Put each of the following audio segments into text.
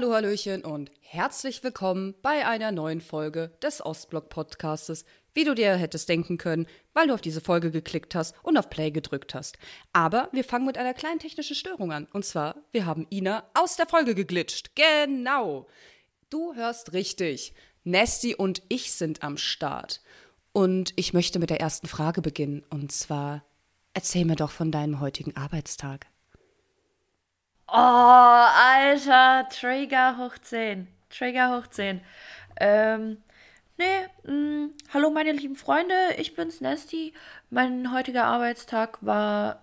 Hallo, hallöchen und herzlich willkommen bei einer neuen Folge des Ostblock Podcastes, wie du dir hättest denken können, weil du auf diese Folge geklickt hast und auf Play gedrückt hast. Aber wir fangen mit einer kleinen technischen Störung an. Und zwar, wir haben Ina aus der Folge geglitscht. Genau. Du hörst richtig. Nasty und ich sind am Start. Und ich möchte mit der ersten Frage beginnen. Und zwar, erzähl mir doch von deinem heutigen Arbeitstag. Oh, Alter, Trigger hoch 10. Trigger hoch 10. Ähm, nee, mh, mm, hallo meine lieben Freunde, ich bin's Nasty. Mein heutiger Arbeitstag war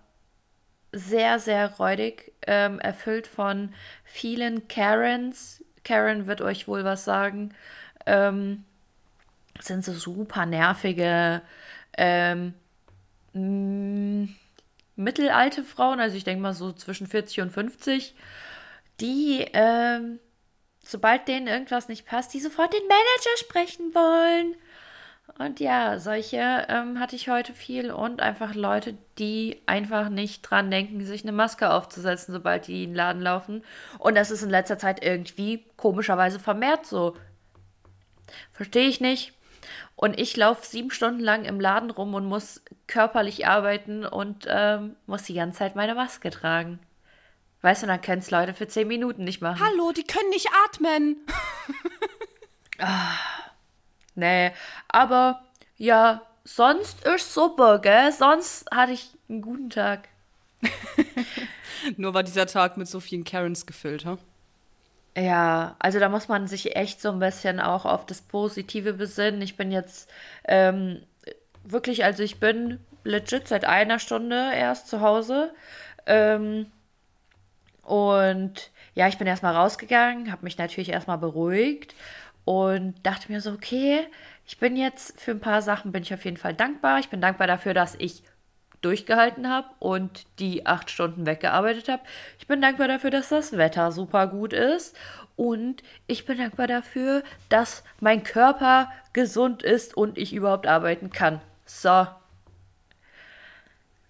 sehr, sehr räudig, ähm, erfüllt von vielen Karens. Karen wird euch wohl was sagen. Ähm, sind so super nervige, ähm, mh, mm, mittelalte Frauen, also ich denke mal so zwischen 40 und 50, die, ähm, sobald denen irgendwas nicht passt, die sofort den Manager sprechen wollen. Und ja, solche ähm, hatte ich heute viel und einfach Leute, die einfach nicht dran denken, sich eine Maske aufzusetzen, sobald die in den Laden laufen. Und das ist in letzter Zeit irgendwie komischerweise vermehrt so. Verstehe ich nicht. Und ich laufe sieben Stunden lang im Laden rum und muss körperlich arbeiten und ähm, muss die ganze Zeit meine Maske tragen. Weißt du, dann können es Leute für zehn Minuten nicht machen. Hallo, die können nicht atmen. ah, nee, aber ja, sonst ist super, gell? Sonst hatte ich einen guten Tag. Nur war dieser Tag mit so vielen Karens gefüllt, ha? Ja, also da muss man sich echt so ein bisschen auch auf das Positive besinnen. Ich bin jetzt ähm, wirklich, also ich bin legit seit einer Stunde erst zu Hause. Ähm, und ja, ich bin erstmal rausgegangen, habe mich natürlich erstmal beruhigt und dachte mir so, okay, ich bin jetzt für ein paar Sachen bin ich auf jeden Fall dankbar. Ich bin dankbar dafür, dass ich durchgehalten habe und die acht Stunden weggearbeitet habe. Ich bin dankbar dafür, dass das Wetter super gut ist. Und ich bin dankbar dafür, dass mein Körper gesund ist und ich überhaupt arbeiten kann. So.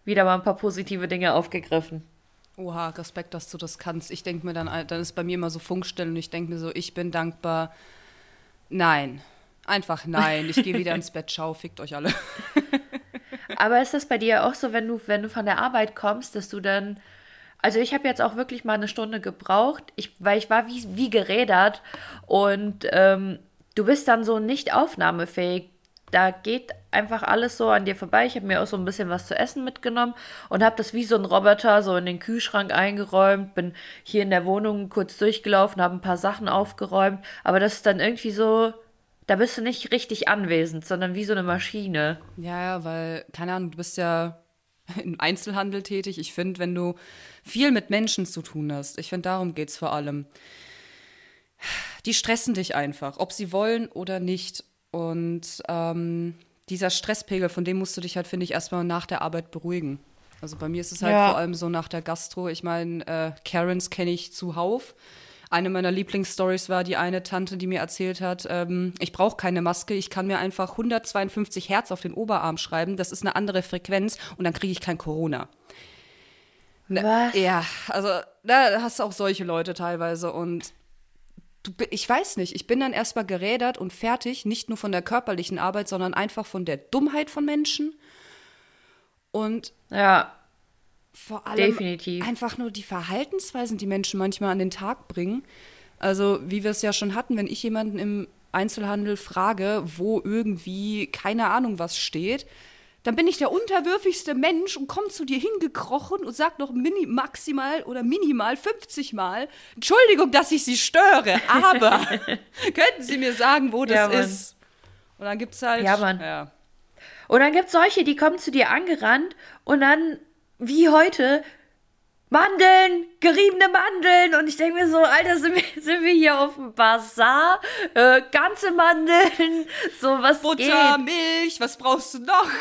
Wieder mal ein paar positive Dinge aufgegriffen. Oha, Respekt, dass du das kannst. Ich denke mir dann, dann ist bei mir immer so Funkstellen und ich denke mir so, ich bin dankbar. Nein. Einfach nein. Ich gehe wieder ins Bett, schau, fickt euch alle. Aber ist das bei dir auch so, wenn du, wenn du von der Arbeit kommst, dass du dann. Also ich habe jetzt auch wirklich mal eine Stunde gebraucht, ich, weil ich war wie, wie gerädert und ähm, du bist dann so nicht aufnahmefähig. Da geht einfach alles so an dir vorbei. Ich habe mir auch so ein bisschen was zu essen mitgenommen und habe das wie so ein Roboter so in den Kühlschrank eingeräumt, bin hier in der Wohnung kurz durchgelaufen, habe ein paar Sachen aufgeräumt, aber das ist dann irgendwie so, da bist du nicht richtig anwesend, sondern wie so eine Maschine. Ja, ja, weil, keine Ahnung, du bist ja im Einzelhandel tätig. Ich finde, wenn du viel mit Menschen zu tun hast, ich finde, darum geht es vor allem. Die stressen dich einfach, ob sie wollen oder nicht. Und ähm, dieser Stresspegel, von dem musst du dich halt, finde ich, erstmal nach der Arbeit beruhigen. Also bei mir ist es halt ja. vor allem so nach der Gastro. Ich meine, äh, Karens kenne ich zuhauf. Eine meiner Lieblingsstories war die eine Tante, die mir erzählt hat, ähm, ich brauche keine Maske, ich kann mir einfach 152 Hertz auf den Oberarm schreiben, das ist eine andere Frequenz und dann kriege ich kein Corona. Ne, Was? Ja, also da hast du auch solche Leute teilweise und du, ich weiß nicht, ich bin dann erstmal gerädert und fertig, nicht nur von der körperlichen Arbeit, sondern einfach von der Dummheit von Menschen. Und ja vor allem Definitiv. einfach nur die Verhaltensweisen, die Menschen manchmal an den Tag bringen. Also, wie wir es ja schon hatten, wenn ich jemanden im Einzelhandel frage, wo irgendwie keine Ahnung was steht, dann bin ich der unterwürfigste Mensch und komme zu dir hingekrochen und sag noch mini, maximal oder minimal 50 Mal, Entschuldigung, dass ich Sie störe, aber könnten Sie mir sagen, wo das ja, ist? Und dann gibt es halt. Ja, Mann. Ja. Und dann gibt es solche, die kommen zu dir angerannt und dann wie heute Mandeln, geriebene Mandeln. Und ich denke mir so, Alter, sind wir, sind wir hier auf dem Bazar? Äh, ganze Mandeln, so was Butter, geht? Milch, was brauchst du noch?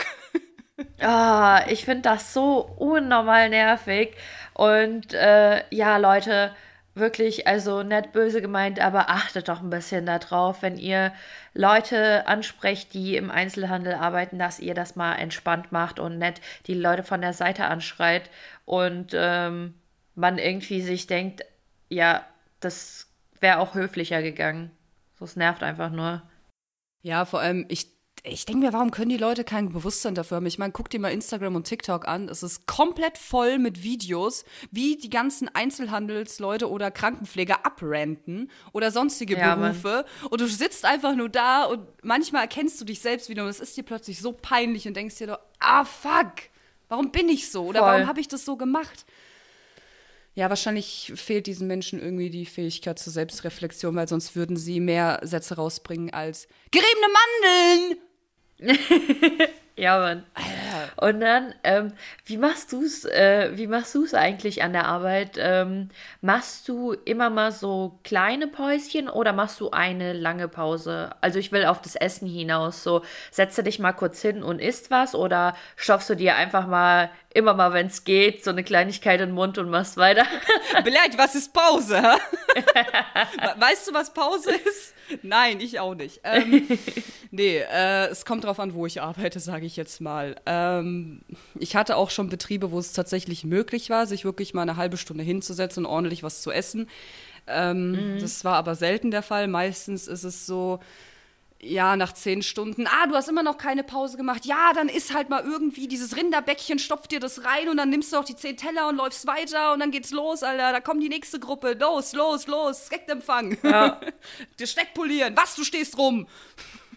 Ah, ich finde das so unnormal nervig. Und äh, ja, Leute, wirklich, also nicht böse gemeint, aber achtet doch ein bisschen darauf, wenn ihr Leute ansprecht, die im Einzelhandel arbeiten, dass ihr das mal entspannt macht und nicht die Leute von der Seite anschreit und ähm, man irgendwie sich denkt, ja, das wäre auch höflicher gegangen. So, es nervt einfach nur. Ja, vor allem, ich ich denke mir, warum können die Leute kein Bewusstsein dafür haben? Ich meine, guck dir mal Instagram und TikTok an. Es ist komplett voll mit Videos, wie die ganzen Einzelhandelsleute oder Krankenpfleger abrenten oder sonstige ja, Berufe. Mann. Und du sitzt einfach nur da und manchmal erkennst du dich selbst wieder und es ist dir plötzlich so peinlich und denkst dir, doch, ah, fuck, warum bin ich so? Oder voll. warum habe ich das so gemacht? Ja, wahrscheinlich fehlt diesen Menschen irgendwie die Fähigkeit zur Selbstreflexion, weil sonst würden sie mehr Sätze rausbringen als geriebene Mandeln ja, Mann. Und dann, ähm, wie machst du es, äh, wie machst du es eigentlich an der Arbeit? Ähm, machst du immer mal so kleine Päuschen oder machst du eine lange Pause? Also ich will auf das Essen hinaus. So, setze dich mal kurz hin und isst was oder schaffst du dir einfach mal immer mal, wenn es geht, so eine Kleinigkeit in den Mund und machst weiter? Beleidigt, was ist Pause? weißt du, was Pause ist? Nein, ich auch nicht. Ähm, nee, äh, es kommt drauf an, wo ich arbeite, sage ich jetzt mal. Ähm, ich hatte auch schon Betriebe, wo es tatsächlich möglich war, sich wirklich mal eine halbe Stunde hinzusetzen und ordentlich was zu essen. Ähm, mhm. Das war aber selten der Fall. Meistens ist es so, ja, nach zehn Stunden, ah, du hast immer noch keine Pause gemacht. Ja, dann isst halt mal irgendwie dieses Rinderbäckchen, stopft dir das rein und dann nimmst du auch die zehn Teller und läufst weiter und dann geht's los, Alter. Da kommt die nächste Gruppe. Los, los, los, Sektempfang. Ja. dir Steck polieren. Was, du stehst rum.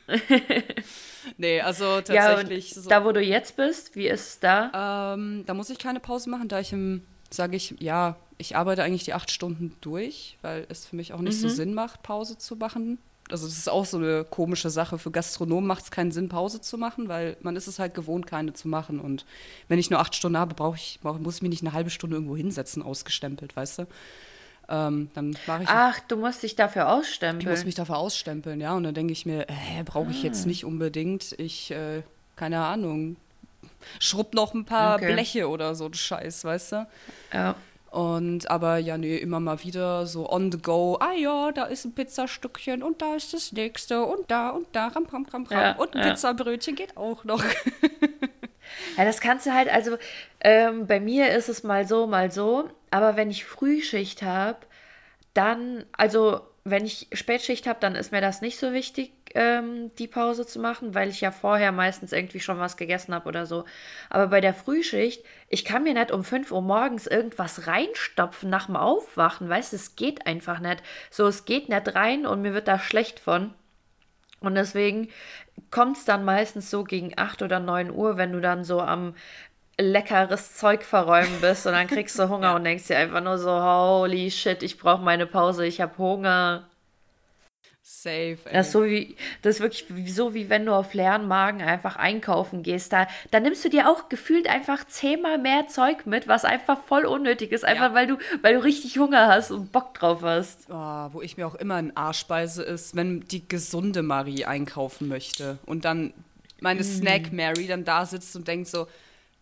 nee, also tatsächlich. Ja, so. Da, wo du jetzt bist, wie ist es da? Ähm, da muss ich keine Pause machen, da ich im, sage ich, ja, ich arbeite eigentlich die acht Stunden durch, weil es für mich auch nicht mhm. so Sinn macht, Pause zu machen also das ist auch so eine komische Sache. Für Gastronomen macht es keinen Sinn, Pause zu machen, weil man ist es halt gewohnt, keine zu machen. Und wenn ich nur acht Stunden habe, brauche ich, brauch, muss ich mich nicht eine halbe Stunde irgendwo hinsetzen, ausgestempelt, weißt du? Ähm, dann mache ich. Ach, du musst dich dafür ausstempeln. Ich muss mich dafür ausstempeln, ja. Und dann denke ich mir, äh, brauche ich jetzt ah. nicht unbedingt. Ich, äh, keine Ahnung, schrubb noch ein paar okay. Bleche oder so, Scheiß, weißt du? Ja. Und aber ja, nee, immer mal wieder so on the go. Ah ja, da ist ein Pizzastückchen und da ist das nächste und da und da, ram, ram, ram, ram. Ja, und ein ja. Pizzabrötchen geht auch noch. ja, das kannst du halt, also ähm, bei mir ist es mal so, mal so. Aber wenn ich Frühschicht habe, dann, also wenn ich Spätschicht habe, dann ist mir das nicht so wichtig, ähm, die Pause zu machen, weil ich ja vorher meistens irgendwie schon was gegessen habe oder so. Aber bei der Frühschicht, ich kann mir nicht um 5 Uhr morgens irgendwas reinstopfen nach dem Aufwachen, weißt du, es geht einfach nicht. So, es geht nicht rein und mir wird da schlecht von. Und deswegen kommt es dann meistens so gegen 8 oder 9 Uhr, wenn du dann so am leckeres Zeug verräumen bist und dann kriegst du Hunger ja. und denkst dir einfach nur so, holy shit, ich brauche meine Pause, ich habe Hunger. Safe. Ey. Das ist, so wie, das ist wirklich so, wie wenn du auf leeren Magen einfach einkaufen gehst. Da, da nimmst du dir auch gefühlt einfach zehnmal mehr Zeug mit, was einfach voll unnötig ist. Einfach ja. weil, du, weil du richtig Hunger hast und Bock drauf hast. Oh, wo ich mir auch immer ein Arschspeise ist, wenn die gesunde Marie einkaufen möchte und dann meine mm. Snack Mary dann da sitzt und denkt so,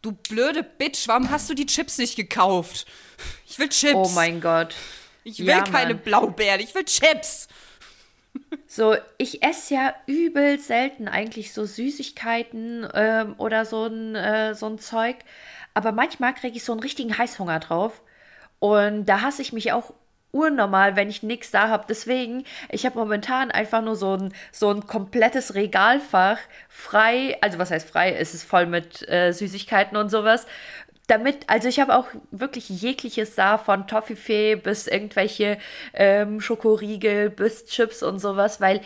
du blöde Bitch, warum hast du die Chips nicht gekauft? Ich will Chips. Oh mein Gott. Ich will ja, keine Mann. Blaubeeren, ich will Chips. So, ich esse ja übel selten eigentlich so Süßigkeiten ähm, oder so ein, äh, so ein Zeug. Aber manchmal kriege ich so einen richtigen Heißhunger drauf. Und da hasse ich mich auch urnormal, wenn ich nichts da habe. Deswegen, ich habe momentan einfach nur so ein, so ein komplettes Regalfach frei. Also was heißt frei? Es ist voll mit äh, Süßigkeiten und sowas damit, also ich habe auch wirklich jegliches da, von Toffifee bis irgendwelche ähm, Schokoriegel bis Chips und sowas, weil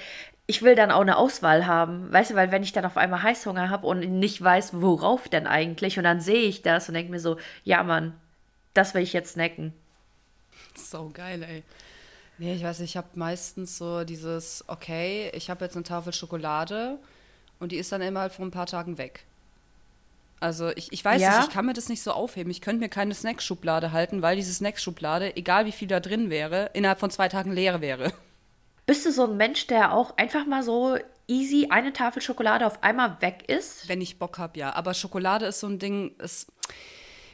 ich will dann auch eine Auswahl haben, weißt du, weil wenn ich dann auf einmal Heißhunger habe und nicht weiß, worauf denn eigentlich, und dann sehe ich das und denke mir so, ja Mann, das will ich jetzt snacken. So geil, ey. Nee, ich weiß, ich habe meistens so dieses, okay, ich habe jetzt eine Tafel Schokolade und die ist dann immer halt vor ein paar Tagen weg. Also ich, ich weiß ja? nicht, ich kann mir das nicht so aufheben. Ich könnte mir keine Snackschublade halten, weil diese Snackschublade, egal wie viel da drin wäre, innerhalb von zwei Tagen leer wäre. Bist du so ein Mensch, der auch einfach mal so easy eine Tafel Schokolade auf einmal weg ist? Wenn ich Bock habe, ja. Aber Schokolade ist so ein Ding, es,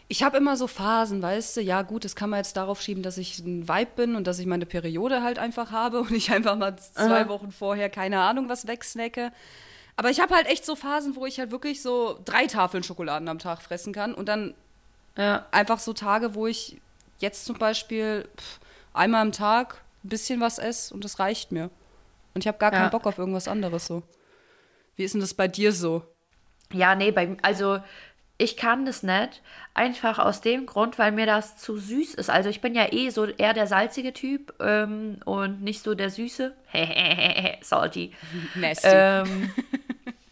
ich habe immer so Phasen, weißt du, ja gut, das kann man jetzt darauf schieben, dass ich ein Vibe bin und dass ich meine Periode halt einfach habe und ich einfach mal zwei Aha. Wochen vorher keine Ahnung was wegsnacke. Aber ich habe halt echt so Phasen, wo ich halt wirklich so drei Tafeln Schokoladen am Tag fressen kann und dann ja. einfach so Tage, wo ich jetzt zum Beispiel pff, einmal am Tag ein bisschen was esse und das reicht mir. Und ich habe gar Ja. keinen Bock auf irgendwas anderes so. Wie ist denn das bei dir so? Ja, nee, bei, also ich kann das nicht. Einfach aus dem Grund, weil mir das zu süß ist. Also ich bin ja eh so eher der salzige Typ ähm, und nicht so der süße. Salty. Nasty. Ähm,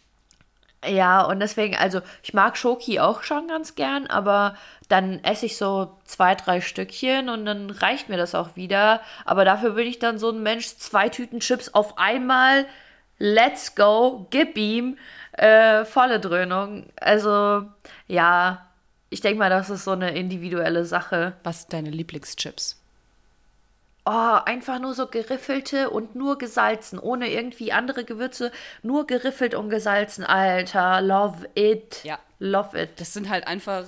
ja, und deswegen, also ich mag Schoki auch schon ganz gern, aber dann esse ich so zwei, drei Stückchen und dann reicht mir das auch wieder. Aber dafür bin ich dann so ein Mensch, zwei Tüten Chips auf einmal, let's go, gib ihm, äh, volle Dröhnung. Also, ja, ich denke mal, das ist so eine individuelle Sache. Was sind deine Lieblingschips? Oh, einfach nur so geriffelte und nur gesalzen, ohne irgendwie andere Gewürze, nur geriffelt und gesalzen. Alter, love it. Ja. Love it. Das sind halt einfach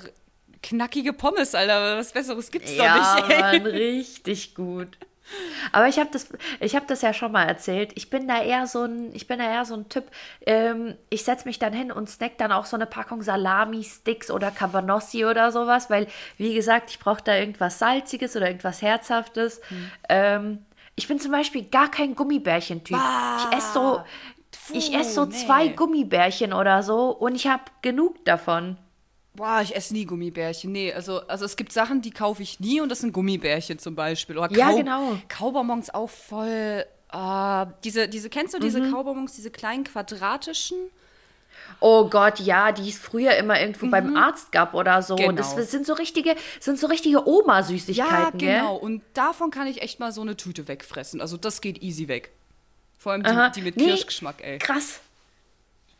knackige Pommes, Alter. Was Besseres gibt's Ja, doch nicht. Mann, richtig gut. Aber ich habe das, ich habe das ja schon mal erzählt. Ich bin da eher so ein, ich bin da eher so ein Typ. Ähm, ich setze mich dann hin und snack dann auch so eine Packung Salami-Sticks oder Cabanossi oder sowas, weil, wie gesagt, ich brauche da irgendwas Salziges oder irgendwas Herzhaftes. Hm. Ähm, ich bin zum Beispiel gar kein Gummibärchen-Typ. Ich esse so, ich esse so nee. zwei Gummibärchen oder so und ich habe genug davon. Boah, ich esse nie Gummibärchen. Nee, also, also es gibt Sachen, die kaufe ich nie und das sind Gummibärchen zum Beispiel. Oder Ja, genau. Kaubonbons auch voll. ah, diese, diese, kennst du diese Mhm. Kaubonbons, diese kleinen quadratischen? Oh Gott, ja, die es früher immer irgendwo beim Arzt gab oder so. Genau. Das sind so richtige, sind so richtige Oma-Süßigkeiten, Ja, genau. gell? Und davon kann ich echt mal so eine Tüte wegfressen. Also das geht easy weg. Vor allem die, die mit Nee, Kirschgeschmack, ey. Krass.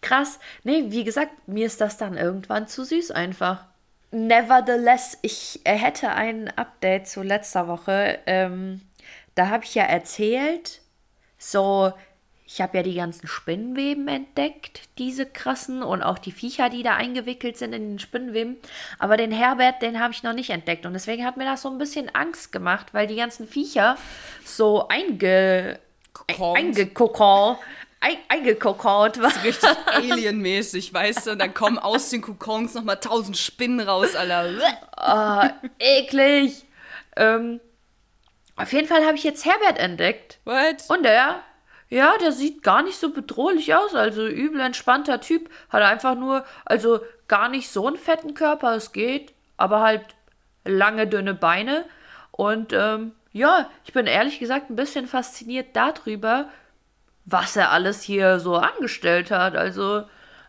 Krass. Nee, wie gesagt, mir ist das dann irgendwann zu süß einfach. Nevertheless, ich äh, hätte ein Update zu letzter Woche. Ähm, da habe ich ja erzählt, so, ich habe ja die ganzen Spinnenweben entdeckt, diese krassen, und auch die Viecher, die da eingewickelt sind in den Spinnenweben. Aber den Herbert, den habe ich noch nicht entdeckt. Und deswegen hat mir das so ein bisschen Angst gemacht, weil die ganzen Viecher so einge Kokont. Eingekokont, ein, eingekokont war. Richtig alienmäßig, weißt du? Und dann kommen aus den Kokons nochmal tausend Spinnen raus, Alter. Eklig. Ähm, auf jeden Fall habe ich jetzt Herbert entdeckt. What? Und der, ja, der sieht gar nicht so bedrohlich aus. Also übel entspannter Typ. Hat einfach nur, also gar nicht so einen fetten Körper, es geht. Aber halt lange, dünne Beine. Und ähm, ja, ich bin ehrlich gesagt ein bisschen fasziniert darüber, was er alles hier so angestellt hat. Also,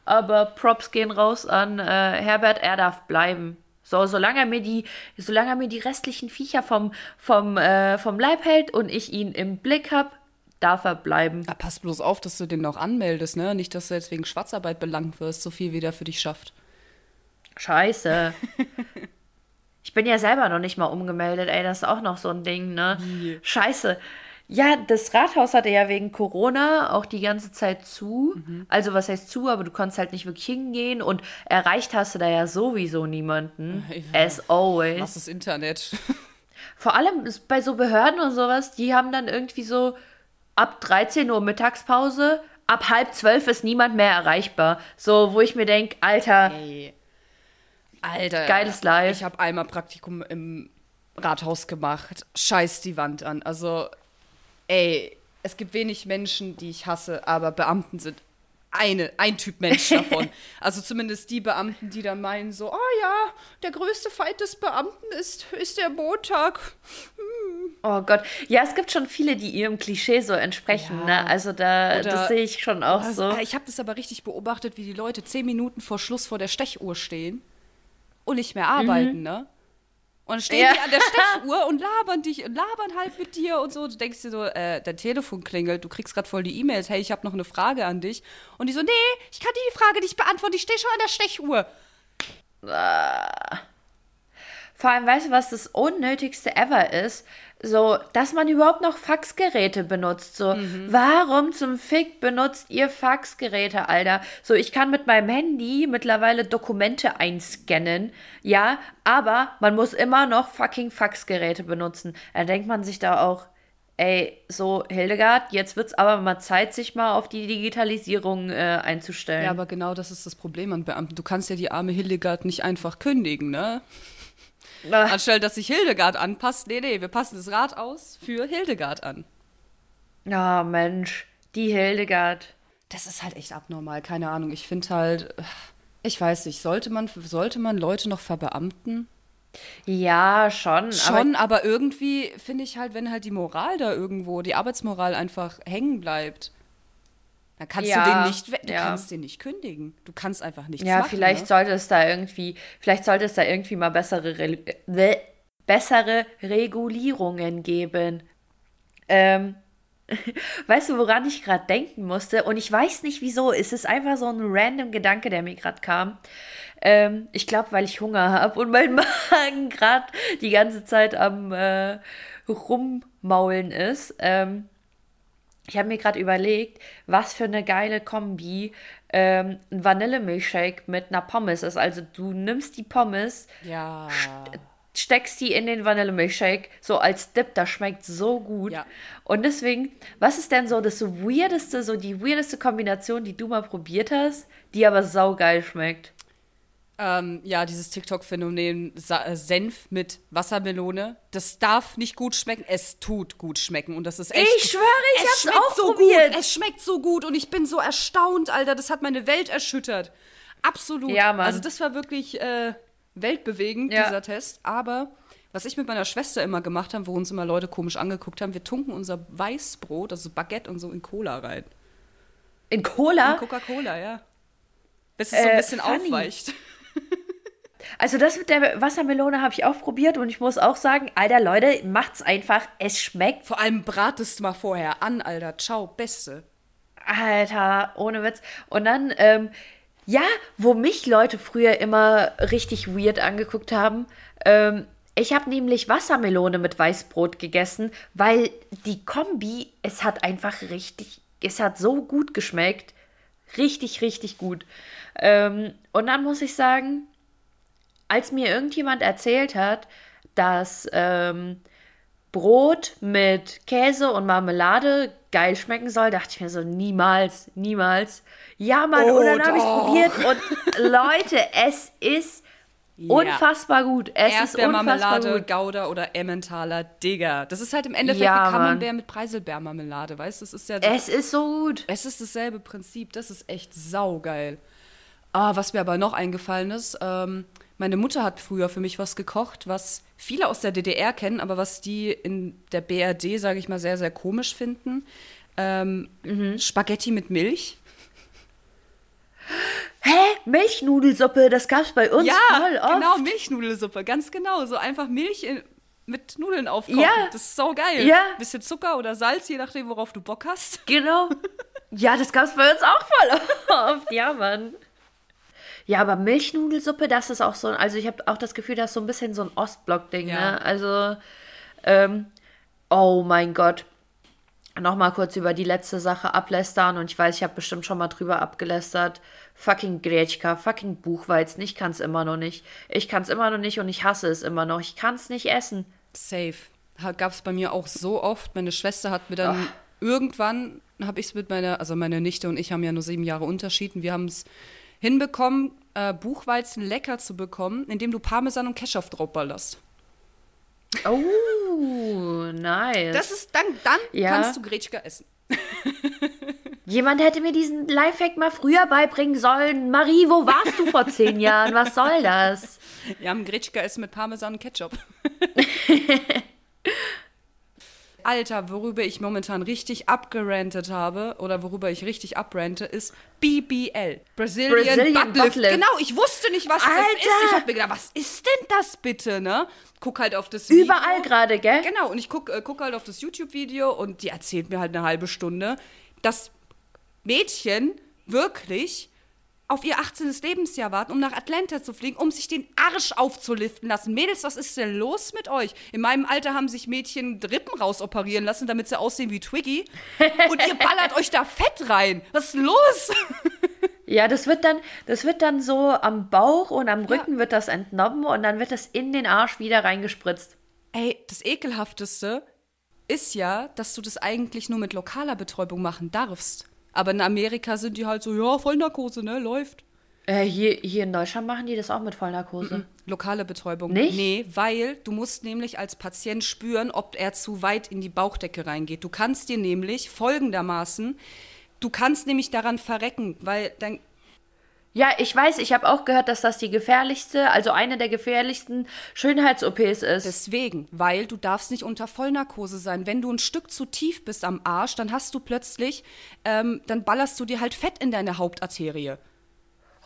aber Props gehen raus an äh, Herbert, er darf bleiben. So, solange er mir die, solange er mir die restlichen Viecher vom, vom, äh, vom Leib hält und ich ihn im Blick hab, darf er bleiben. Ja, pass bloß auf, dass du den noch anmeldest, ne? Nicht, dass du jetzt wegen Schwarzarbeit belangt wirst, so viel wie der für dich schafft. Scheiße. ich bin ja selber noch nicht mal umgemeldet, ey, das ist auch noch so ein Ding, ne? Scheiße. Ja, das Rathaus hatte ja wegen Corona auch die ganze Zeit zu. Also was heißt zu, aber du konntest halt nicht wirklich hingehen und erreicht hast du da ja sowieso niemanden. As always. Was ist Internet? Vor allem ist bei so Behörden und sowas, die haben dann irgendwie so ab 13 Uhr Mittagspause, ab halb zwölf ist niemand mehr erreichbar. So, wo ich mir denke, Alter, Ey. Alter. Geiles Live. Ich habe einmal Praktikum im Rathaus gemacht. Scheiß die Wand an. Also, ey, es gibt wenig Menschen, die ich hasse, aber Beamten sind eine, ein Typ Mensch davon. also zumindest die Beamten, die dann meinen so, oh ja, der größte Feind des Beamten ist, ist der Montag. Oh Gott. Ja, es gibt schon viele, die ihrem Klischee so entsprechen, Ja. ne? Also da, Oder- das sehe ich schon auch Also, so. Ich habe das aber richtig beobachtet, wie die Leute zehn Minuten vor Schluss vor der Stechuhr stehen und nicht mehr arbeiten, ne? Und dann stehen Ja. die an der Stechuhr und labern dich und labern halt mit dir und so. Du denkst dir so, äh, dein Telefon klingelt, du kriegst gerade voll die E-Mails, hey, ich habe noch eine Frage an dich. Und die so, nee, ich kann dir die Frage nicht beantworten, ich stehe schon an der Stechuhr. Vor allem, weißt du, was das Unnötigste ever ist? So, dass man überhaupt noch Faxgeräte benutzt. So, Mhm. warum zum Fick benutzt ihr Faxgeräte, Alter? So, ich kann mit meinem Handy mittlerweile Dokumente einscannen, ja, aber man muss immer noch fucking Faxgeräte benutzen. Da denkt man sich da auch, ey, so, Hildegard, jetzt wird's aber mal Zeit, sich mal auf die Digitalisierung äh, einzustellen. Ja, aber genau das ist das Problem an Beamten. Du kannst ja die arme Hildegard nicht einfach kündigen, ne? Ah. Anstelle, dass sich Hildegard anpasst, nee, nee, wir passen das Rad aus für Hildegard an. Ah, Mensch, die Hildegard. Das ist halt echt abnormal, keine Ahnung. Ich finde halt, ich weiß nicht, sollte man, sollte man Leute noch verbeamten? Ja, schon. Schon, aber, irgendwie finde ich halt, wenn halt die Moral da irgendwo, die Arbeitsmoral einfach hängen bleibt, dann kannst Ja, du den nicht, du ja. kannst den nicht kündigen. Du kannst einfach nichts Ja, machen. vielleicht ne? sollte es da irgendwie, vielleicht sollte es da irgendwie mal bessere, Re äh, bessere Regulierungen geben. Ähm, weißt du, woran ich gerade denken musste? Und ich weiß nicht wieso. Es ist einfach so ein random Gedanke, der mir gerade kam. Ähm, ich glaube, weil ich Hunger habe und mein Magen gerade die ganze Zeit am äh, Rummaulen ist. Ähm, ich habe mir gerade überlegt, was für eine geile Kombi ähm, ein Vanillemilchshake mit einer Pommes ist. Also du nimmst die Pommes, Ja. steckst die in den Vanillemilchshake, so als Dip, das schmeckt so gut. Ja. Und deswegen, was ist denn so das weirdeste, so die weirdeste Kombination, die du mal probiert hast, die aber saugeil schmeckt? Ähm, ja, dieses TikTok-Phänomen äh, Senf mit Wassermelone, das darf nicht gut schmecken, es tut gut schmecken und das ist echt. Ich schwöre, ich es hab's schmeckt auch so probiert. gut, es schmeckt so gut und ich bin so erstaunt, Alter, das hat meine Welt erschüttert. Absolut. Ja, Mann. Also das war wirklich äh, weltbewegend, Ja. dieser Test. Aber was ich mit meiner Schwester immer gemacht habe, wo uns immer Leute komisch angeguckt haben, wir tunken unser Weißbrot, also Baguette und so in Cola rein. In Cola? In Coca-Cola, ja. Bis es so Äh, ein bisschen funny. aufweicht. Also das mit der Wassermelone habe ich auch probiert und ich muss auch sagen, Alter Leute, macht's einfach, es schmeckt Vor allem bratest mal vorher an, Alter. Ciao, Beste. Alter, ohne Witz. Und dann, ähm, ja, wo mich Leute früher immer richtig weird angeguckt haben, ähm, ich habe nämlich Wassermelone mit Weißbrot gegessen, weil die Kombi, es hat einfach richtig, es hat so gut geschmeckt. Richtig, richtig gut. Ähm, und dann muss ich sagen, als mir irgendjemand erzählt hat, dass ähm, Brot mit Käse und Marmelade geil schmecken soll, dachte ich mir so, niemals, niemals. Ja, Mann, Oh, und dann habe ich doch. probiert und Leute, es ist unfassbar gut. Es Erdbeermarmelade, gut. Gouda oder Emmentaler, Digga. Das ist halt im Endeffekt Ja, wie Camembert mit Preiselbeermarmelade, weißt du? Das ist ja Es ist so gut. Es ist dasselbe Prinzip, das ist echt saugeil. Ah, was mir aber noch eingefallen ist, ähm, meine Mutter hat früher für mich was gekocht, was viele aus der DDR kennen, aber was die in der BRD, sage ich mal, sehr, sehr komisch finden. Ähm, Spaghetti mit Milch. Hä? Milchnudelsuppe, das gab's bei uns voll oft. genau, Milchnudelsuppe, ganz genau. So einfach Milch in, mit Nudeln aufkochen. Ja. Das ist saugeil. Ja. Bisschen Zucker oder Salz, je nachdem, worauf du Bock hast. Genau. Ja, das gab's bei uns auch voll oft. Ja, Mann. Ja, aber Milchnudelsuppe, das ist auch so, also ich habe auch das Gefühl, das ist so ein bisschen so ein Ostblock-Ding, Ja. ne? Also, ähm, oh mein Gott. Nochmal kurz über die letzte Sache ablästern und ich weiß, ich habe bestimmt schon mal drüber abgelästert. Fucking Gretschka, fucking Buchweizen, ich kann's immer noch nicht. Ich kann's immer noch nicht und ich hasse es immer noch. Ich kann's nicht essen. Safe. Gab es bei mir auch so oft. Meine Schwester hat mir dann irgendwann, habe ich es mit meiner, also meine Nichte und ich haben ja nur sieben Jahre Unterschied und wir haben es hinbekommen, äh, Buchweizen lecker zu bekommen, indem du Parmesan und Ketchup drauf ballerst. Oh, nice. Das ist dann, dann Ja. kannst du Gretschka essen. Jemand hätte mir diesen Lifehack mal früher beibringen sollen. Marie, wo warst du vor zehn Jahren? Was soll das? Wir haben Gretschka essen mit Parmesan und Ketchup. Alter, worüber ich momentan richtig abgerantet habe oder worüber ich richtig abrante, ist BBL. Brazilian, Brazilian Butt Lift. Butt Lift. Genau, ich wusste nicht, was das Alter! ist. Ich hab mir gedacht, was ist denn das bitte, ne? Guck halt auf das Video. Überall gerade, gell? Genau, und ich guck, äh, guck halt auf das YouTube-Video und die erzählt mir halt eine halbe Stunde, dass Mädchen wirklich auf ihr 18. Lebensjahr warten, um nach Atlanta zu fliegen, um sich den Arsch aufzuliften lassen. Mädels, was ist denn los mit euch? In meinem Alter haben sich Mädchen Rippen rausoperieren lassen, damit sie aussehen wie Twiggy. Und ihr ballert euch da Fett rein. Was ist los? Ja, das wird dann, das wird dann so am Bauch und am Rücken wird das entnommen und dann wird das in den Arsch wieder reingespritzt. Ey, das Ekelhafteste ist ja, dass du das eigentlich nur mit lokaler Betäubung machen darfst. Aber in Amerika sind die halt so, ja, Vollnarkose, ne, läuft. Äh, hier, hier in Deutschland machen die das auch mit Vollnarkose. Lokale Betäubung. Nicht? Nee, weil du musst nämlich als Patient spüren, ob er zu weit in die Bauchdecke reingeht. Du kannst dir nämlich folgendermaßen, du kannst nämlich daran verrecken, weil dein Ja, ich weiß, ich habe auch gehört, dass das die gefährlichste, also eine der gefährlichsten Schönheits-OPs ist. Deswegen, weil du darfst nicht unter Vollnarkose sein. Wenn du ein Stück zu tief bist am Arsch, dann hast du plötzlich, ähm, dann ballerst du dir halt Fett in deine Hauptarterie.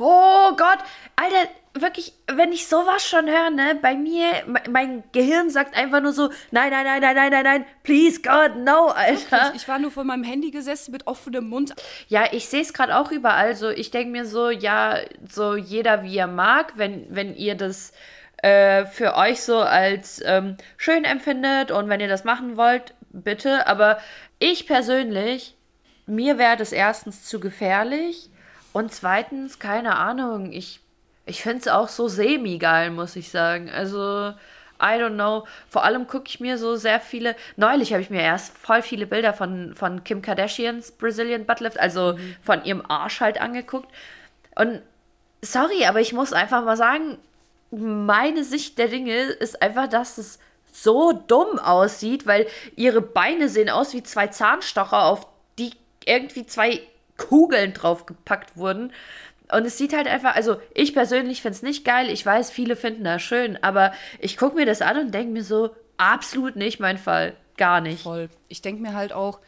Oh Gott, Alter, wirklich, wenn ich sowas schon höre, ne, bei mir, me- mein Gehirn sagt einfach nur so, nein, nein, nein, nein, nein, nein, nein, please God, no, Alter. Ich war nur vor meinem Handy gesessen mit offenem Mund. Ja, ich sehe es gerade auch überall. So, ich denke mir so, ja, so jeder wie er mag, wenn, wenn ihr das äh, für euch so als ähm, schön empfindet und wenn ihr das machen wollt, bitte. Aber ich persönlich, mir wäre das erstens zu gefährlich und zweitens, keine Ahnung, ich, ich finde es auch so semi-geil, muss ich sagen. Also, I don't know. Vor allem gucke ich mir so sehr viele. Neulich habe ich mir erst voll viele Bilder von, von Kim Kardashians Brazilian Buttlift, also von ihrem Arsch halt angeguckt. Und sorry, aber ich muss einfach mal sagen, meine Sicht der Dinge ist einfach, dass es so dumm aussieht, weil ihre Beine sehen aus wie zwei Zahnstocher, auf die irgendwie zwei Kugeln draufgepackt wurden. Und es sieht halt einfach, also ich persönlich finde es nicht geil. Ich weiß, viele finden das schön, aber ich gucke mir das an und denke mir so, absolut nicht mein Fall. Gar nicht. Voll. Ich denke mir halt auch,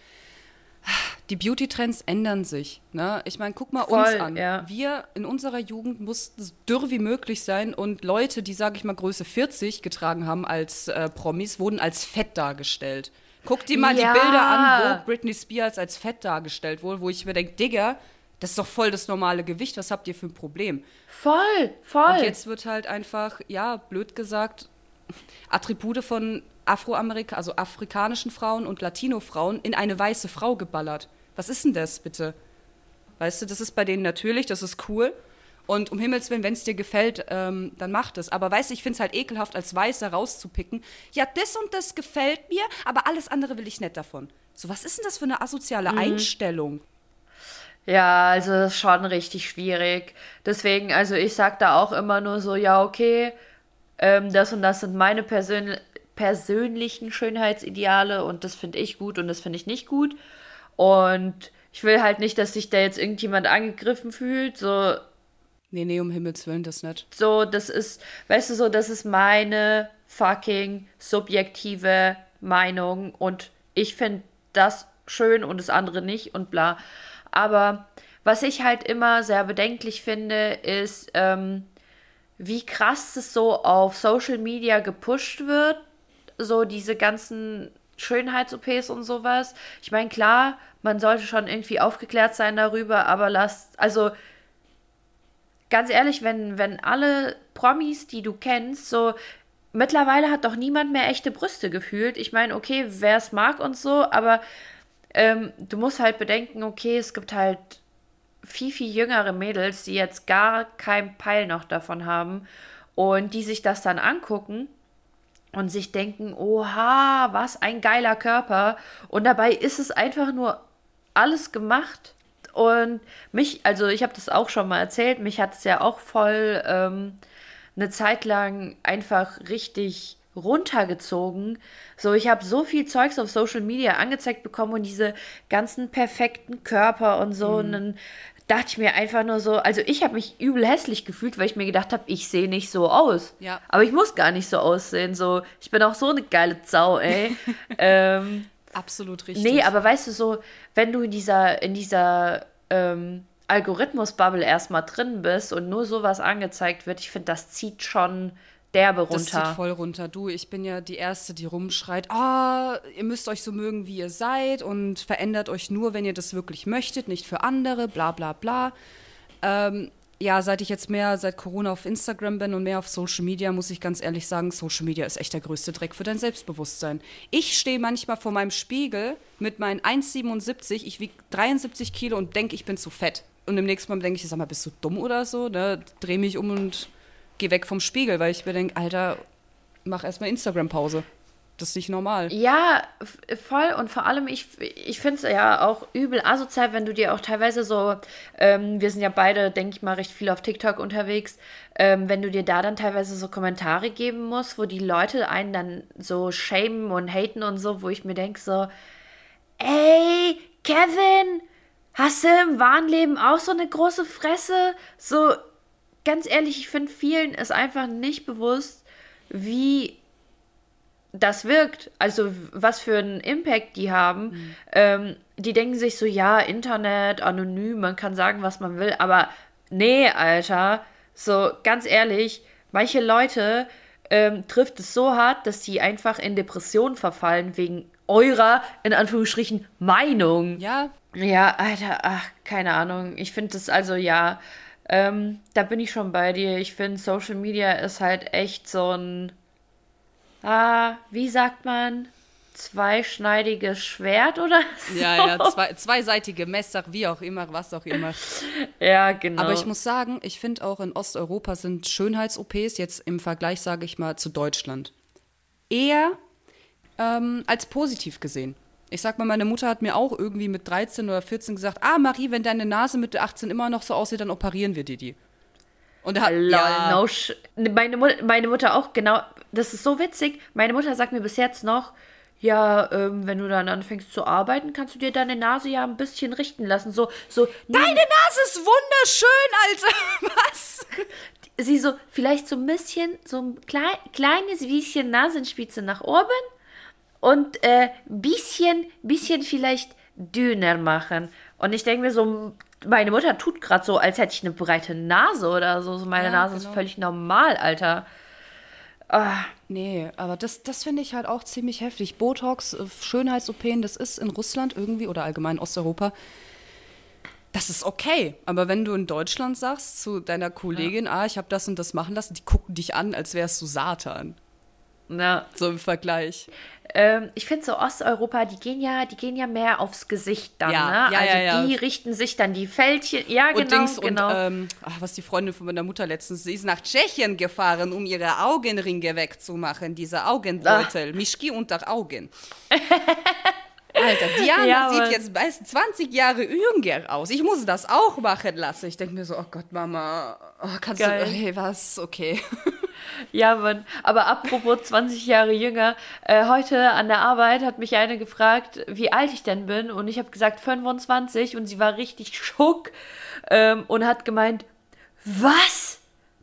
die Beauty-Trends ändern sich. Ne? Ich meine, guck mal uns Voll, an. ja. Wir in unserer Jugend mussten so dürr wie möglich sein und Leute, die, sage ich mal, Größe 40 getragen haben als äh, Promis, wurden als fett dargestellt. Guck dir mal Ja. die Bilder an, wo Britney Spears als fett dargestellt wurde, wo ich mir denke, Digga, das ist doch voll das normale Gewicht, was habt ihr für ein Problem? Voll, voll. Und jetzt wird halt einfach, ja, blöd gesagt, Attribute von Afroamerika, also afrikanischen Frauen und Latino-Frauen in eine weiße Frau geballert. Was ist denn das, bitte? Weißt du, das ist bei denen natürlich, das ist cool. Und um Himmels Willen, wenn es dir gefällt, ähm, dann mach das. Aber weißt du, ich finde es halt ekelhaft, als Weißer rauszupicken. Ja, das und das gefällt mir, aber alles andere will ich nicht davon. So, was ist denn das für eine asoziale Einstellung? Ja, also das ist schon richtig schwierig. Deswegen, also ich sag da auch immer nur so, ja, okay, ähm, das und das sind meine Persön persönlichen Schönheitsideale und das finde ich gut und das finde ich nicht gut. Und ich will halt nicht, dass sich da jetzt irgendjemand angegriffen fühlt. So, Nee, nee, um Himmels Willen, das nicht. so, das ist, weißt du, so, das ist meine fucking subjektive Meinung und ich finde das schön und das andere nicht und bla. Aber was ich halt immer sehr bedenklich finde, ist, ähm, wie krass es so auf Social Media gepusht wird, so diese ganzen Schönheits-OPs und sowas. Ich meine, klar, man sollte schon irgendwie aufgeklärt sein darüber, aber lasst, also ganz ehrlich, wenn, wenn alle Promis, die du kennst, so mittlerweile hat doch niemand mehr echte Brüste gefühlt. Ich meine, okay, wer es mag und so, aber ähm, du musst halt bedenken, okay, es gibt halt viel, viel jüngere Mädels, die jetzt gar kein Peil noch davon haben und die sich das dann angucken und sich denken, oha, was ein geiler Körper. Und dabei ist es einfach nur alles gemacht. Und mich, also ich habe das auch schon mal erzählt, mich hat es ja auch voll ähm, eine Zeit lang einfach richtig runtergezogen. So, ich habe so viel Zeugs auf Social Media angezeigt bekommen und diese ganzen perfekten Körper und so. Und dann dachte ich mir einfach nur so, also ich habe mich übel hässlich gefühlt, weil ich mir gedacht habe, ich sehe nicht so aus. Ja. Aber ich muss gar nicht so aussehen. So, ich bin auch so eine geile Sau, ey. ähm, Absolut richtig. Nee, aber weißt du so, wenn du in dieser, in dieser ähm, Algorithmus-Bubble erstmal drin bist und nur sowas angezeigt wird, ich finde, das zieht schon derbe Das zieht runter. voll runter. Du, ich bin ja die Erste, die rumschreit, ah, ihr müsst euch so mögen, wie ihr seid und verändert euch nur, wenn ihr das wirklich möchtet, nicht für andere, bla bla bla. Ähm, ja, seit ich jetzt mehr seit Corona auf Instagram bin und mehr auf Social Media, muss ich ganz ehrlich sagen, Social Media ist echt der größte Dreck für dein Selbstbewusstsein. Ich stehe manchmal vor meinem Spiegel mit meinen 1,77, ich wiege 73 Kilo und denke, ich bin zu fett. Und im nächsten Mal denke ich, sag mal, bist du dumm oder so? Ne? Dreh mich um und geh weg vom Spiegel, weil ich mir denke, Alter, mach erstmal Instagram-Pause. Das ist nicht normal. Ja, voll. Und vor allem, ich, ich finde es ja auch übel asozial, wenn du dir auch teilweise so, ähm, wir sind ja beide, denke ich mal, recht viel auf TikTok unterwegs, ähm, wenn du dir da dann teilweise so Kommentare geben musst, wo die Leute einen dann so shamen und haten und so, wo ich mir denke so, ey, Kevin, hast du im wahren Leben auch so eine große Fresse? So, ganz ehrlich, ich finde vielen ist einfach nicht bewusst, wie das wirkt, also was für einen Impact die haben. Mhm. Ähm, die denken sich so, ja, Internet, anonym, man kann sagen, was man will, aber nee, Alter, so ganz ehrlich, manche Leute ähm, trifft es so hart, dass sie einfach in Depression verfallen wegen eurer, in Anführungsstrichen, Meinung. Ja. Ja, Alter, ach, keine Ahnung. Ich finde das also, ja, ähm, da bin ich schon bei dir. Ich finde, Social Media ist halt echt so ein ah, wie sagt man, zweischneidiges Schwert oder so? Ja, ja, zwei, zweiseitige Messer, wie auch immer, was auch immer. ja, genau. Aber ich muss sagen, ich finde auch in Osteuropa sind Schönheits-OPs jetzt im Vergleich, sage ich mal, zu Deutschland eher ähm, als positiv gesehen. Ich sag mal, meine Mutter hat mir auch irgendwie mit 13 oder 14 gesagt, ah Marie, wenn deine Nase mit 18 immer noch so aussieht, dann operieren wir dir die. Und hat, Lol, ja. no meine, meine Mutter auch, genau, das ist so witzig. Meine Mutter sagt mir bis jetzt noch, ja, ähm, wenn du dann anfängst zu arbeiten, kannst du dir deine Nase ja ein bisschen richten lassen. So, so. Deine Nase ist wunderschön, Alter. Was? Sie so, vielleicht so ein bisschen, so ein klein, kleines bisschen Nasenspitze nach oben und äh, bisschen, bisschen vielleicht dünner machen. Und ich denke mir so, meine Mutter tut gerade so, als hätte ich eine breite Nase oder so. meine ja, Nase genau. ist völlig normal, Alter. Ah. Nee, aber das, das finde ich halt auch ziemlich heftig. Botox, äh, Schönheits-OPen, das ist in Russland irgendwie oder allgemein Osteuropa, das ist okay. Aber wenn du in Deutschland sagst zu deiner Kollegin, ja. ah, ich habe das und das machen lassen, die gucken dich an, als wärst du Satan. Ja. So im Vergleich. Ähm, ich finde so Osteuropa, die gehen ja, die gehen ja mehr aufs Gesicht dann, ja, ne? Ja, also ja, die richten sich dann die Fältchen, ja und genau, Dings genau. Und, ähm, ach, was die Freundin von meiner Mutter letztens, sie ist nach Tschechien gefahren, um ihre Augenringe wegzumachen, diese Augenbeutel, ach. Mischki unter Augen. Alter, Diana ja, sieht jetzt meist 20 Jahre jünger aus. Ich muss das auch machen lassen. Ich denke mir so, oh Gott, Mama, oh, kannst Geil. du, hey, was, okay. Ja, Mann. Aber apropos 20 Jahre jünger, äh, heute an der Arbeit hat mich eine gefragt, wie alt ich denn bin. Und ich habe gesagt 25 und sie war richtig schock ähm, und hat gemeint, was?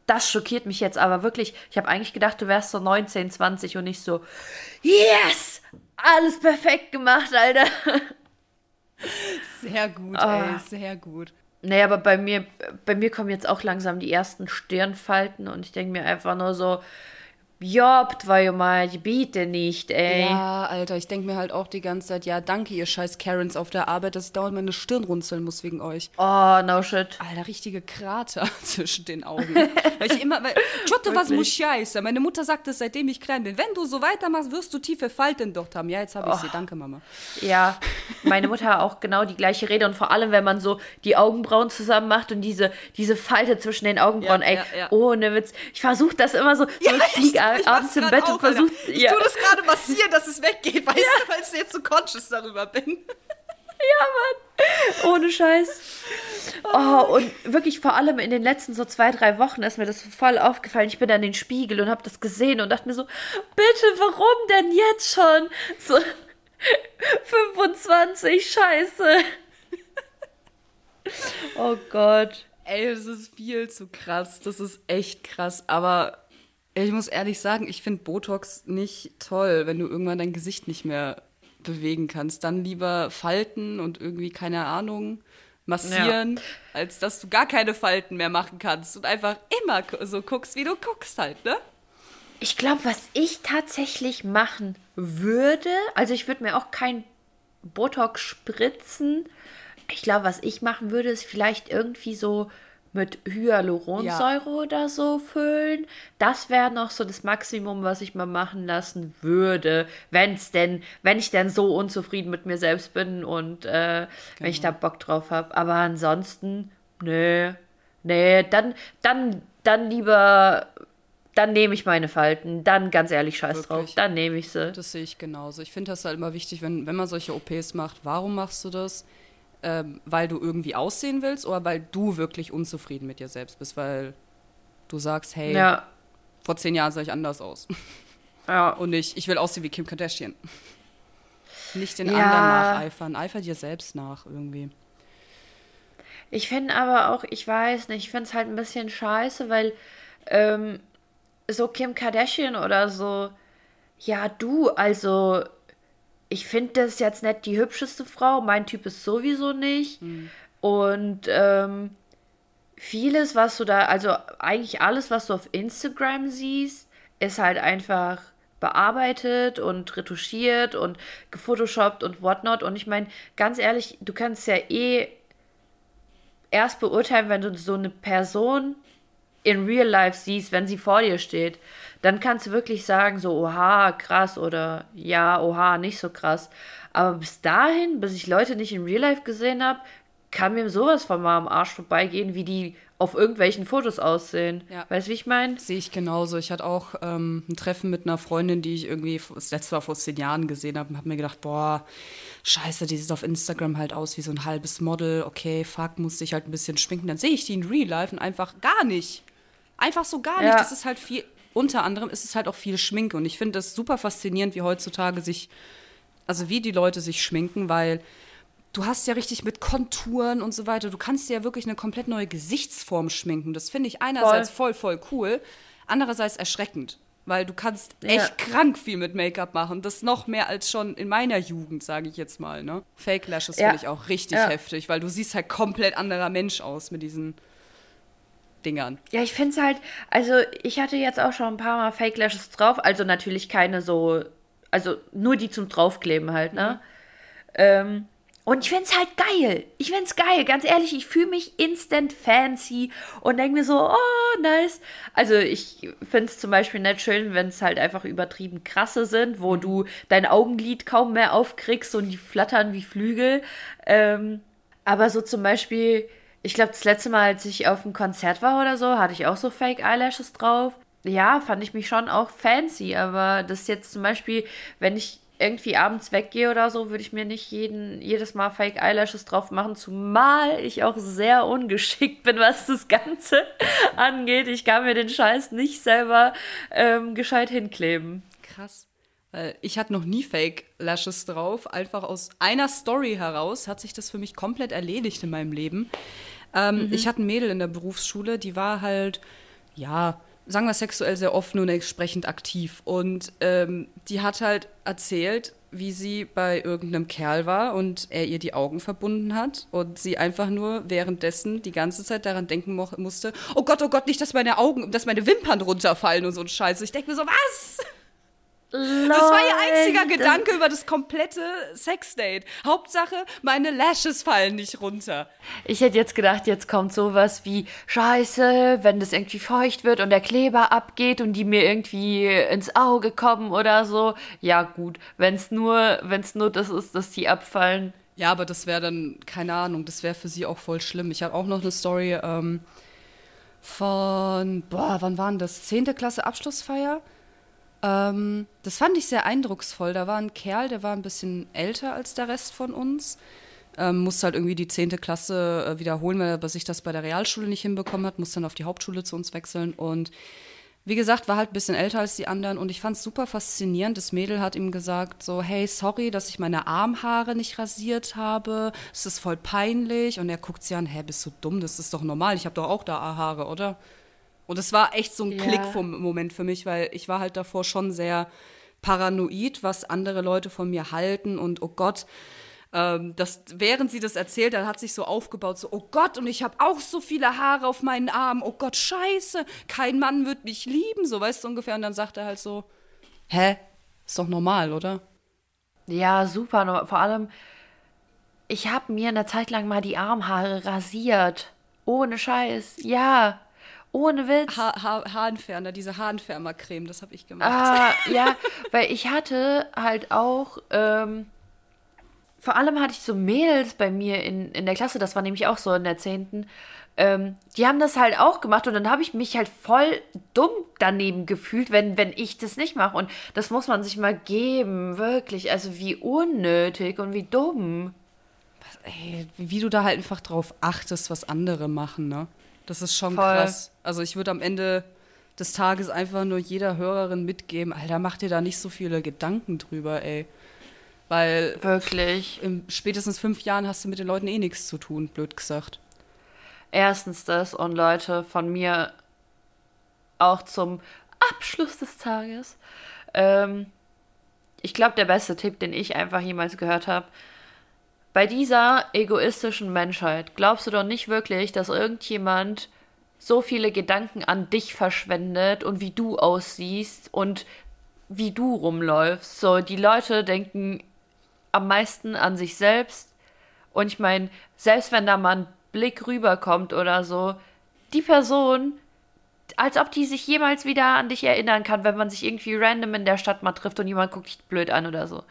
Das schockiert mich jetzt aber wirklich. Ich habe eigentlich gedacht, du wärst so 19, 20 und nicht so, yes! Alles perfekt gemacht, Alter. Sehr gut, oh. ey, sehr gut. Naja, aber bei mir, bei mir kommen jetzt auch langsam die ersten Stirnfalten und ich denke mir einfach nur so, Jobt war ja mal, die biete nicht, ey. Ja, Alter, ich denke mir halt auch die ganze Zeit, ja, danke, ihr scheiß Karens auf der Arbeit, dass ich dauernd meine Stirn runzeln muss wegen euch. Oh, no shit. Alter, richtige Krater zwischen den Augen. weil ich immer, weil, Giotto, was muss scheiße? Meine Mutter sagt es, seitdem ich klein bin. Wenn du so weitermachst, wirst du tiefe Falten dort haben. Ja, jetzt habe ich oh. sie, danke, Mama. Ja, meine Mutter auch genau die gleiche Rede und vor allem, wenn man so die Augenbrauen zusammen macht und diese, diese Falte zwischen den Augenbrauen, ja, ey, ja, ja. ohne Witz. Ich versuche das immer so, so ja, ich, abends im Bett und versucht. Ich ja. tue das gerade massieren, dass es weggeht, weißt ja. du, weil ich jetzt so conscious darüber bin. Ja, Mann. Ohne Scheiß. Oh, und wirklich vor allem in den letzten so zwei, drei Wochen ist mir das voll aufgefallen. Ich bin an den Spiegel und habe das gesehen und dachte mir so, bitte, warum denn jetzt schon? So 25, scheiße. Oh Gott. Ey, das ist viel zu krass. Das ist echt krass. Aber ich muss ehrlich sagen, ich finde Botox nicht toll, wenn du irgendwann dein Gesicht nicht mehr bewegen kannst. Dann lieber Falten und irgendwie, keine Ahnung, massieren, ja. als dass du gar keine Falten mehr machen kannst und einfach immer so guckst, wie du guckst halt, ne? Ich glaube, was ich tatsächlich machen würde, also ich würde mir auch kein Botox spritzen. Ich glaube, was ich machen würde, ist vielleicht irgendwie so mit Hyaluronsäure ja. oder so füllen. Das wäre noch so das Maximum, was ich mal machen lassen würde, wenn es denn, wenn ich denn so unzufrieden mit mir selbst bin und äh, genau. wenn ich genau. da Bock drauf habe. Aber ansonsten, nee, nee, dann, dann, dann lieber dann nehme ich meine Falten. Dann ganz ehrlich, scheiß Wirklich? drauf. Dann nehme ich sie. Das sehe ich genauso. Ich finde das halt immer wichtig, wenn, wenn man solche OPs macht, warum machst du das? Ähm, weil du irgendwie aussehen willst oder weil du wirklich unzufrieden mit dir selbst bist, weil du sagst, hey, Ja, vor zehn Jahren sah ich anders aus. ja. Und nicht, ich will aussehen wie Kim Kardashian. Nicht den Ja. anderen nacheifern. Eifer dir selbst nach irgendwie. Ich finde aber auch, ich weiß nicht, ich finde es halt ein bisschen scheiße, weil ähm, so Kim Kardashian oder so, ja, du, also ich finde das jetzt nicht die hübscheste Frau, mein Typ ist sowieso nicht. Und ähm, vieles, was du da, also eigentlich alles, was du auf Instagram siehst, ist halt einfach bearbeitet und retuschiert und gefotoshoppt und whatnot. Und ich meine, ganz ehrlich, du kannst ja eh erst beurteilen, wenn du so eine Person in real life siehst, wenn sie vor dir steht. Dann kannst du wirklich sagen, so, oha, krass oder ja, oha, nicht so krass. Aber bis dahin, bis ich Leute nicht in real life gesehen habe, kann mir sowas von mal am Arsch vorbeigehen, wie die auf irgendwelchen Fotos aussehen. Ja. Weißt du, wie ich meine? Sehe ich genauso. Ich hatte auch ähm, ein Treffen mit einer Freundin, die ich irgendwie das letzte Mal vor zehn Jahren gesehen habe und habe mir gedacht, boah, scheiße, die sieht auf Instagram halt aus wie so ein halbes Model. Okay, fuck, musste ich halt ein bisschen schminken. Dann sehe ich die in Real Life und einfach gar nicht. Einfach so gar nicht. Ja. Das ist halt viel, unter anderem ist es halt auch viel Schminke. Und ich finde das super faszinierend, wie heutzutage sich, also wie die Leute sich schminken, weil du hast ja richtig mit Konturen und so weiter. Du kannst dir ja wirklich eine komplett neue Gesichtsform schminken. Das finde ich einerseits voll, voll cool, andererseits erschreckend. Weil du kannst Ja. echt krank viel mit Make-up machen. Das noch mehr als schon in meiner Jugend, sage ich jetzt mal. Ne? Fake Lashes Ja. finde ich auch richtig Ja. heftig, weil du siehst halt komplett anderer Mensch aus mit diesen Dingern. Ja, ich finde es halt, also ich hatte jetzt auch schon ein paar Mal Fake Lashes drauf, also natürlich keine so, also nur die zum draufkleben halt, ne? Ähm, und ich finde es halt geil. Ich finde es geil, ganz ehrlich, ich fühle mich instant fancy und denke mir so, oh, nice. Also ich finde es zum Beispiel nicht schön, wenn es halt einfach übertrieben krasse sind, wo du dein Augenlid kaum mehr aufkriegst und die flattern wie Flügel. Ähm, aber so zum Beispiel, ich glaube, das letzte Mal, als ich auf einem Konzert war oder so, hatte ich auch so Fake Eyelashes drauf. Ja, fand ich mich schon auch fancy, aber das jetzt zum Beispiel, wenn ich irgendwie abends weggehe oder so, würde ich mir nicht jeden, jedes Mal Fake Eyelashes drauf machen, zumal ich auch sehr ungeschickt bin, was das Ganze angeht. Ich kann mir den Scheiß nicht selber ähm, gescheit hinkleben. Krass. Weil ich hatte noch nie Fake Lashes drauf. Einfach aus einer Story heraus hat sich das für mich komplett erledigt in meinem Leben. Ähm, Ich hatte ein Mädel in der Berufsschule, die war halt, ja, sagen wir sexuell sehr offen und entsprechend aktiv. Und ähm, die hat halt erzählt, wie sie bei irgendeinem Kerl war und er ihr die Augen verbunden hat und sie einfach nur währenddessen die ganze Zeit daran denken musste, oh Gott, oh Gott, nicht, dass meine Augen, dass meine Wimpern runterfallen und so ein Scheiß. Ich denke mir so, was? Das war ihr einziger Gedanke über das komplette Sexdate. Hauptsache, meine Lashes fallen nicht runter. Ich hätte jetzt gedacht, jetzt kommt sowas wie Scheiße, wenn das irgendwie feucht wird und der Kleber abgeht und die mir irgendwie ins Auge kommen oder so. Ja, gut, wenn es nur, wenn's nur das ist, dass die abfallen. Ja, aber das wäre dann, keine Ahnung, das wäre für sie auch voll schlimm. Ich habe auch noch eine Story ähm, von, boah, wann waren das? Zehnte Klasse Abschlussfeier. Ähm, das fand ich sehr eindrucksvoll. Da war ein Kerl, der war ein bisschen älter als der Rest von uns. Ähm, musste halt irgendwie die zehnte Klasse äh, wiederholen, weil er sich das bei der Realschule nicht hinbekommen hat, musste dann auf die Hauptschule zu uns wechseln. Und wie gesagt, war halt ein bisschen älter als die anderen und ich fand es super faszinierend. Das Mädel hat ihm gesagt, so, hey, sorry, dass ich meine Armhaare nicht rasiert habe. Es ist voll peinlich. Und er guckt sie an, hä, bist du dumm? Das ist doch normal. Ich habe doch auch da Haare, oder? Und es war echt so ein Ja. Klick vom Moment für mich, weil ich war halt davor schon sehr paranoid, was andere Leute von mir halten und oh Gott, ähm, das, während sie das erzählt, dann hat sich so aufgebaut, so, oh Gott, und ich habe auch so viele Haare auf meinen Armen, oh Gott, scheiße, kein Mann wird mich lieben, so weißt du ungefähr. Und dann sagt er halt so, hä, ist doch normal, oder? Ja, super. Vor allem, ich habe mir eine Zeit lang mal die Armhaare rasiert. Ohne Scheiß. Ja, ohne Witz. Ha ha Haarentferner, diese Haarentfernercreme, das habe ich gemacht. Ah, ja, weil ich hatte halt auch, ähm, vor allem hatte ich so Mädels bei mir in, in der Klasse, das war nämlich auch so in der zehnten, ähm, die haben das halt auch gemacht und dann habe ich mich halt voll dumm daneben gefühlt, wenn, wenn ich das nicht mache. Und das muss man sich mal geben, wirklich. Also wie unnötig und wie dumm. Ey, wie du da halt einfach drauf achtest, was andere machen, ne? Das ist schon Voll. krass. Also ich würde am Ende des Tages einfach nur jeder Hörerin mitgeben, Alter, mach dir da nicht so viele Gedanken drüber, ey. Weil Wirklich. in spätestens fünf Jahren hast du mit den Leuten eh nichts zu tun, blöd gesagt. Erstens das und Leute von mir auch zum Abschluss des Tages. Ähm, ich glaube, der beste Tipp, den ich einfach jemals gehört habe. Bei dieser egoistischen Menschheit glaubst du doch nicht wirklich, dass irgendjemand so viele Gedanken an dich verschwendet und wie du aussiehst und wie du rumläufst. So, die Leute denken am meisten an sich selbst. Und ich meine, selbst wenn da mal ein Blick rüberkommt oder so, die Person, als ob die sich jemals wieder an dich erinnern kann, wenn man sich irgendwie random in der Stadt mal trifft und jemand guckt dich blöd an oder so.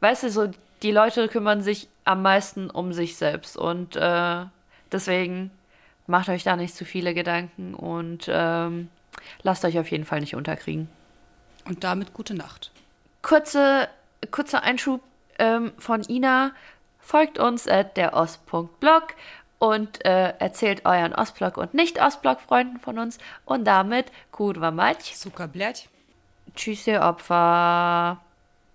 Weißt du, so die Leute kümmern sich am meisten um sich selbst. Und äh, deswegen macht euch da nicht zu viele Gedanken und ähm, lasst euch auf jeden Fall nicht unterkriegen. Und damit gute Nacht. Kurze, kurzer Einschub ähm, von Ina. Folgt uns at der Ost.blog und äh, erzählt euren Ostblog und nicht Ostblog Freunden von uns. Und damit, gut war Matsch. Zuckerblätt. Tschüss, ihr Opfer.